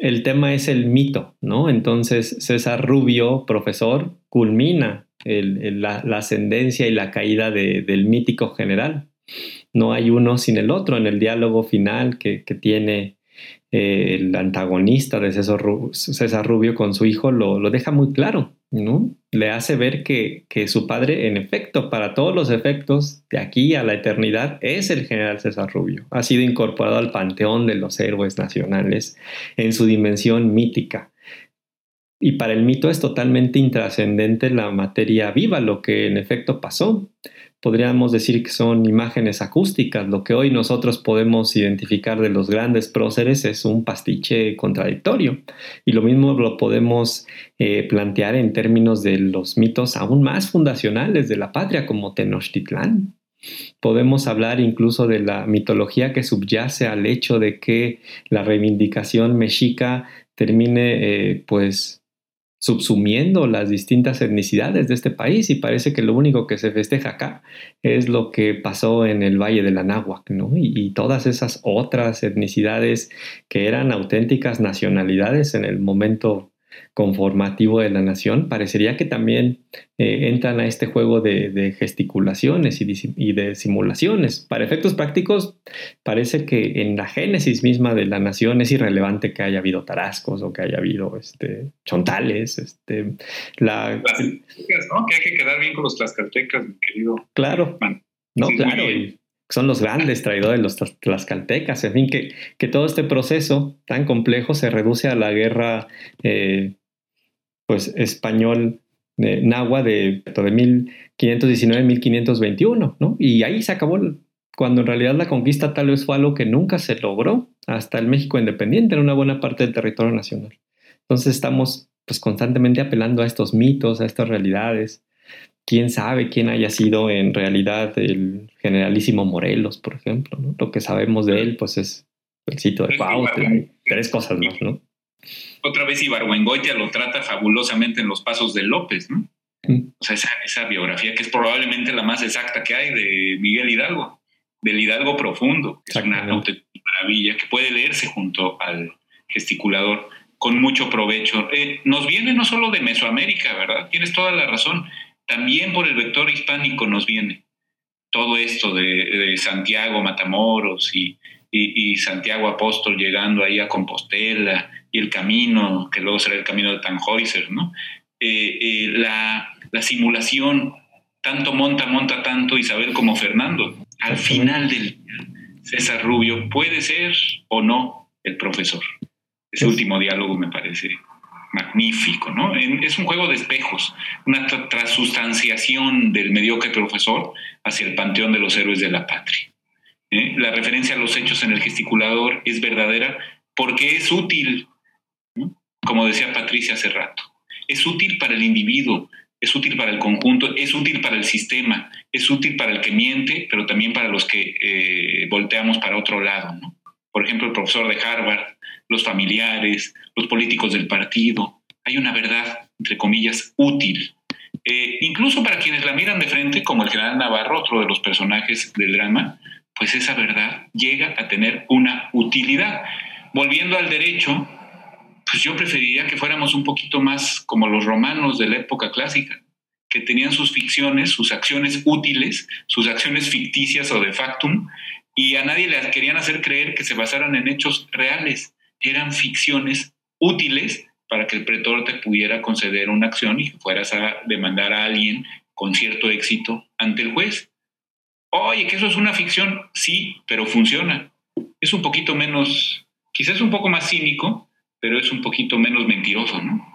el tema es el mito, ¿no? Entonces César Rubio, profesor, culmina la, ascendencia y la caída del mítico general. No hay uno sin el otro en el diálogo final que, que tiene eh, el antagonista de César Rubio con su hijo lo, deja muy claro, ¿no? Le hace ver que, su padre, en efecto, para todos los efectos, de aquí a la eternidad, es el general César Rubio. Ha sido incorporado al panteón de los héroes nacionales en su dimensión mítica. Y para el mito es totalmente intrascendente la materia viva, lo que en efecto pasó podríamos decir que son imágenes acústicas. Lo que hoy nosotros podemos identificar de los grandes próceres es un pastiche contradictorio. Y lo mismo lo podemos eh, plantear en términos de los mitos aún más fundacionales de la patria, como Tenochtitlán. Podemos hablar incluso de la mitología que subyace al hecho de que la reivindicación mexica termine eh, pues subsumiendo las distintas etnicidades de este país y parece que lo único que se festeja acá es lo que pasó en el Valle del Anáhuac, ¿no? y, todas esas otras etnicidades que eran auténticas nacionalidades en el momento conformativo de la nación, parecería que también eh, entran a este juego de, gesticulaciones y de, simulaciones. Para efectos prácticos, parece que en la génesis misma de la nación es irrelevante que haya habido tarascos o que haya habido este, chontales. Este, la, ¿no? Que hay que quedar bien con los tlaxcaltecas, mi querido. Claro. No, claro son los grandes traidores, los tlaxcaltecas, en fin, que, que todo este proceso tan complejo se reduce a la guerra eh, pues, español de Nahua de, de 1519-1521, ¿no? Y ahí se acabó, cuando en realidad la conquista tal vez fue algo que nunca se logró hasta el México independiente en una buena parte del territorio nacional. Entonces estamos pues constantemente apelando a estos mitos, a estas realidades, quién sabe quién haya sido en realidad el generalísimo Morelos, por ejemplo. ¿no? Lo que sabemos de él, pues es el sitio de Cuauhtémoc, tres cosas más, ¿no? Otra vez Ibargüengoitia lo trata fabulosamente en los pasos de López, ¿no? Mm. O sea, esa, biografía que es probablemente la más exacta que hay de Miguel Hidalgo, del Hidalgo profundo, que es una auténtica maravilla que puede leerse junto al gesticulador con mucho provecho. Eh, nos viene no solo de Mesoamérica, ¿verdad? Tienes toda la razón también por el vector hispánico nos viene todo esto de, Santiago Matamoros y, Santiago Apóstol llegando ahí a Compostela y el camino, que luego será el camino de Tannhäuser, ¿no? Eh, eh, la, simulación, tanto monta, monta tanto Isabel como Fernando. Al final del César Rubio puede ser o no el profesor. Ese último diálogo me parece magnífico, ¿no? Es un juego de espejos, una transustanciación del mediocre profesor hacia el panteón de los héroes de la patria. ¿eh? La referencia a los hechos en el gesticulador es verdadera porque es útil, como decía Patricia hace rato, es útil para el individuo, es útil para el conjunto, es útil para el sistema, es útil para el que miente, pero también para los que eh, volteamos para otro lado, ¿no? Por ejemplo, el profesor de Harvard los familiares, los políticos del partido. Hay una verdad, entre comillas, útil. Eh, incluso para quienes la miran de frente, como el general Navarro, otro de los personajes del drama, pues esa verdad llega a tener una utilidad. Volviendo al derecho, pues yo preferiría que fuéramos un poquito más como los romanos de la época clásica, que tenían sus ficciones, sus acciones útiles, sus acciones ficticias o de factum, y a nadie le querían hacer creer que se basaran en hechos reales eran ficciones útiles para que el pretor te pudiera conceder una acción y fueras a demandar a alguien con cierto éxito ante el juez. Oye, que eso es una ficción, sí, pero funciona. Es un poquito menos, quizás un poco más cínico, pero es un poquito menos mentiroso, ¿no?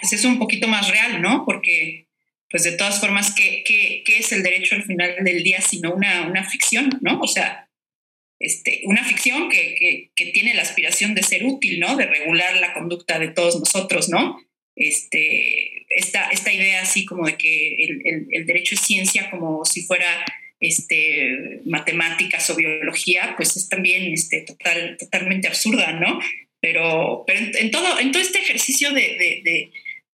Pues es un poquito más real, ¿no? Porque, pues de todas formas, ¿qué, qué, qué es el derecho al final del día sino una, una ficción, ¿no? O sea, este, una ficción que, tiene la aspiración de ser útil, ¿no? De regular la conducta de todos nosotros, ¿no? Este, esta, esta idea así como de que el, el, derecho es ciencia como si fuera este, matemáticas o biología, pues es también este, total, totalmente absurda, ¿no? Pero, pero en, todo, en este ejercicio de, de,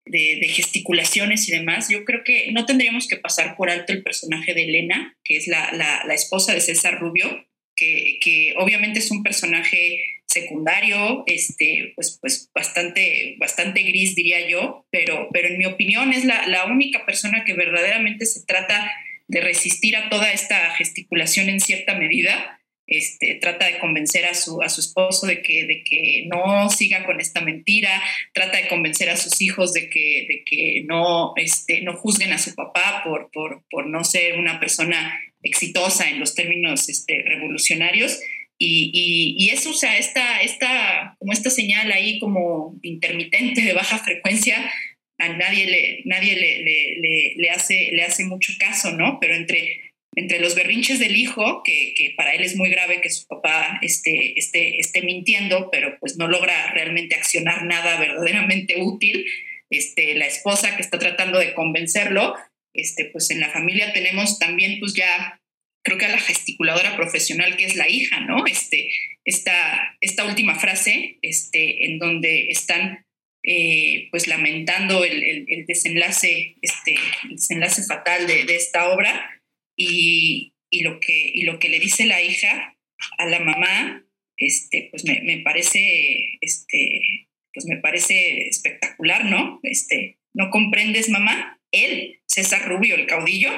de, gesticulaciones y demás, yo creo que no tendríamos que pasar por alto el personaje de Elena, que es la, la esposa de César Rubio, que, obviamente es un personaje secundario, este, pues, pues bastante, bastante gris, diría yo, pero, pero en mi opinión es la, la única persona que verdaderamente se trata de resistir a toda esta gesticulación en cierta medida. Este, trata de convencer a su, a su esposo de que, de que no siga con esta mentira, trata de convencer a sus hijos de que, de que no, este, no juzguen a su papá por, por, por no ser una persona exitosa en los términos este, revolucionarios. Y, y, eso, o sea, esta, esta, como esta señal ahí como intermitente de baja frecuencia, a nadie le, nadie le, le, hace, le hace mucho caso, ¿no? Pero entre, entre los berrinches del hijo, que, que, para él es muy grave que su papá esté, esté, esté mintiendo, pero pues no logra realmente accionar nada verdaderamente útil, este, la esposa que está tratando de convencerlo, este, pues en la familia tenemos también pues ya creo que a la gesticuladora profesional que es la hija, ¿no? Este, esta, esta última frase, este, en donde están eh, pues lamentando el, el, desenlace, este, desenlace fatal de, de esta obra y, y, lo que, y lo que le dice la hija a la mamá, este, pues me, me parece, este, pues me parece espectacular, ¿no? Este, ¿no comprendes, mamá? Él, César Rubio, el caudillo,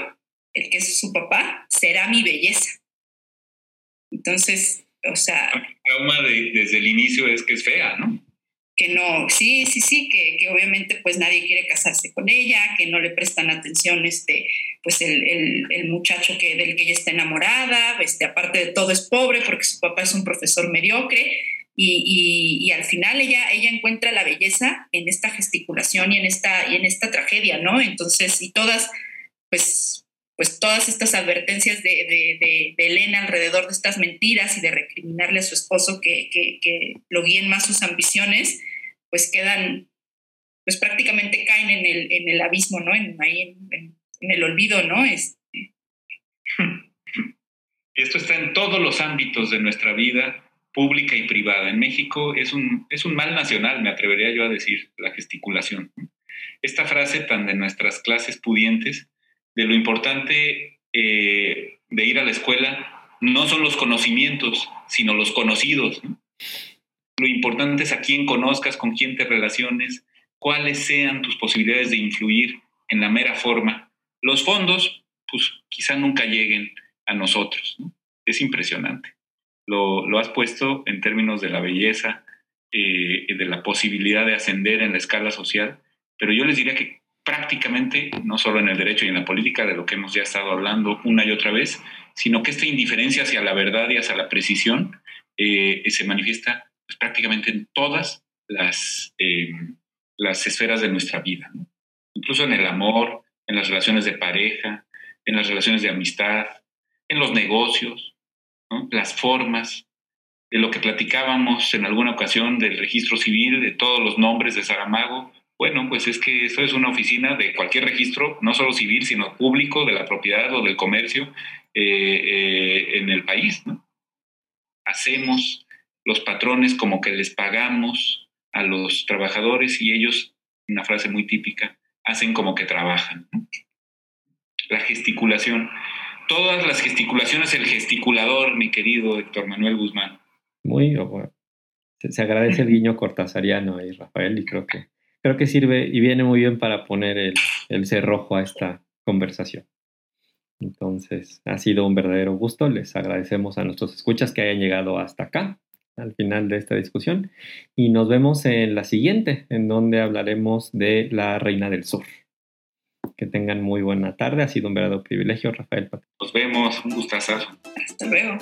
el que es su papá, será mi belleza. Entonces, o sea... El trauma desde el inicio es que es fea, ¿no? Que no, sí, sí, sí, que, que, obviamente pues nadie quiere casarse con ella, que no le prestan atención este, pues el, el, el, muchacho que, del que ella está enamorada, este, aparte de todo es pobre porque su papá es un profesor mediocre, y, y, al final ella, ella encuentra la belleza en esta gesticulación y en esta, y en esta tragedia, ¿no? Entonces, y todas, pues pues todas estas advertencias de, de, Elena alrededor de estas mentiras y de recriminarle a su esposo que, que, lo guíen más sus ambiciones, pues quedan, pues prácticamente caen en el, en el abismo, ¿no? En, ahí en, el olvido, ¿no? Este. Esto está en todos los ámbitos de nuestra vida pública y privada. En México es un, es un mal nacional, me atrevería yo a decir, la gesticulación. Esta frase tan de nuestras clases pudientes, de lo importante eh, de ir a la escuela no son los conocimientos, sino los conocidos. Lo importante es a quién conozcas, con quién te relaciones, cuáles sean tus posibilidades de influir en la mera forma. Los fondos, pues quizá nunca lleguen a nosotros. Es impresionante. Lo, lo, has puesto en términos de la belleza, eh, de la posibilidad de ascender en la escala social, pero yo les diría que prácticamente, no solo en el derecho y en la política, de lo que hemos ya estado hablando una y otra vez, sino que esta indiferencia hacia la verdad y hacia la precisión eh, se manifiesta pues, prácticamente en todas las, eh, las esferas de nuestra vida, incluso en el amor, en las relaciones de pareja, en las relaciones de amistad, en los negocios, las formas, de lo que platicábamos en alguna ocasión del registro civil, de todos los nombres de Saramago, bueno, pues es que esto es una oficina de cualquier registro, no solo civil, sino público, de la propiedad o del comercio eh, eh, en el país. Hacemos los patrones como que les pagamos a los trabajadores y ellos, una frase muy típica, hacen como que trabajan. La gesticulación. Todas las gesticulaciones, el gesticulador, mi querido Héctor Manuel Guzmán. Muy bueno. Se agradece el guiño cortasariano ahí, Rafael, y creo que creo que sirve y viene muy bien para poner el, el cerrojo a esta conversación. Entonces, ha sido un verdadero gusto. Les agradecemos a nuestros escuchas que hayan llegado hasta acá, al final de esta discusión. Y nos vemos en la siguiente, en donde hablaremos de la Reina del Sur. Que tengan muy buena tarde. Ha sido un verdadero privilegio, Rafael. Nos vemos. Un gustazo. Hasta luego.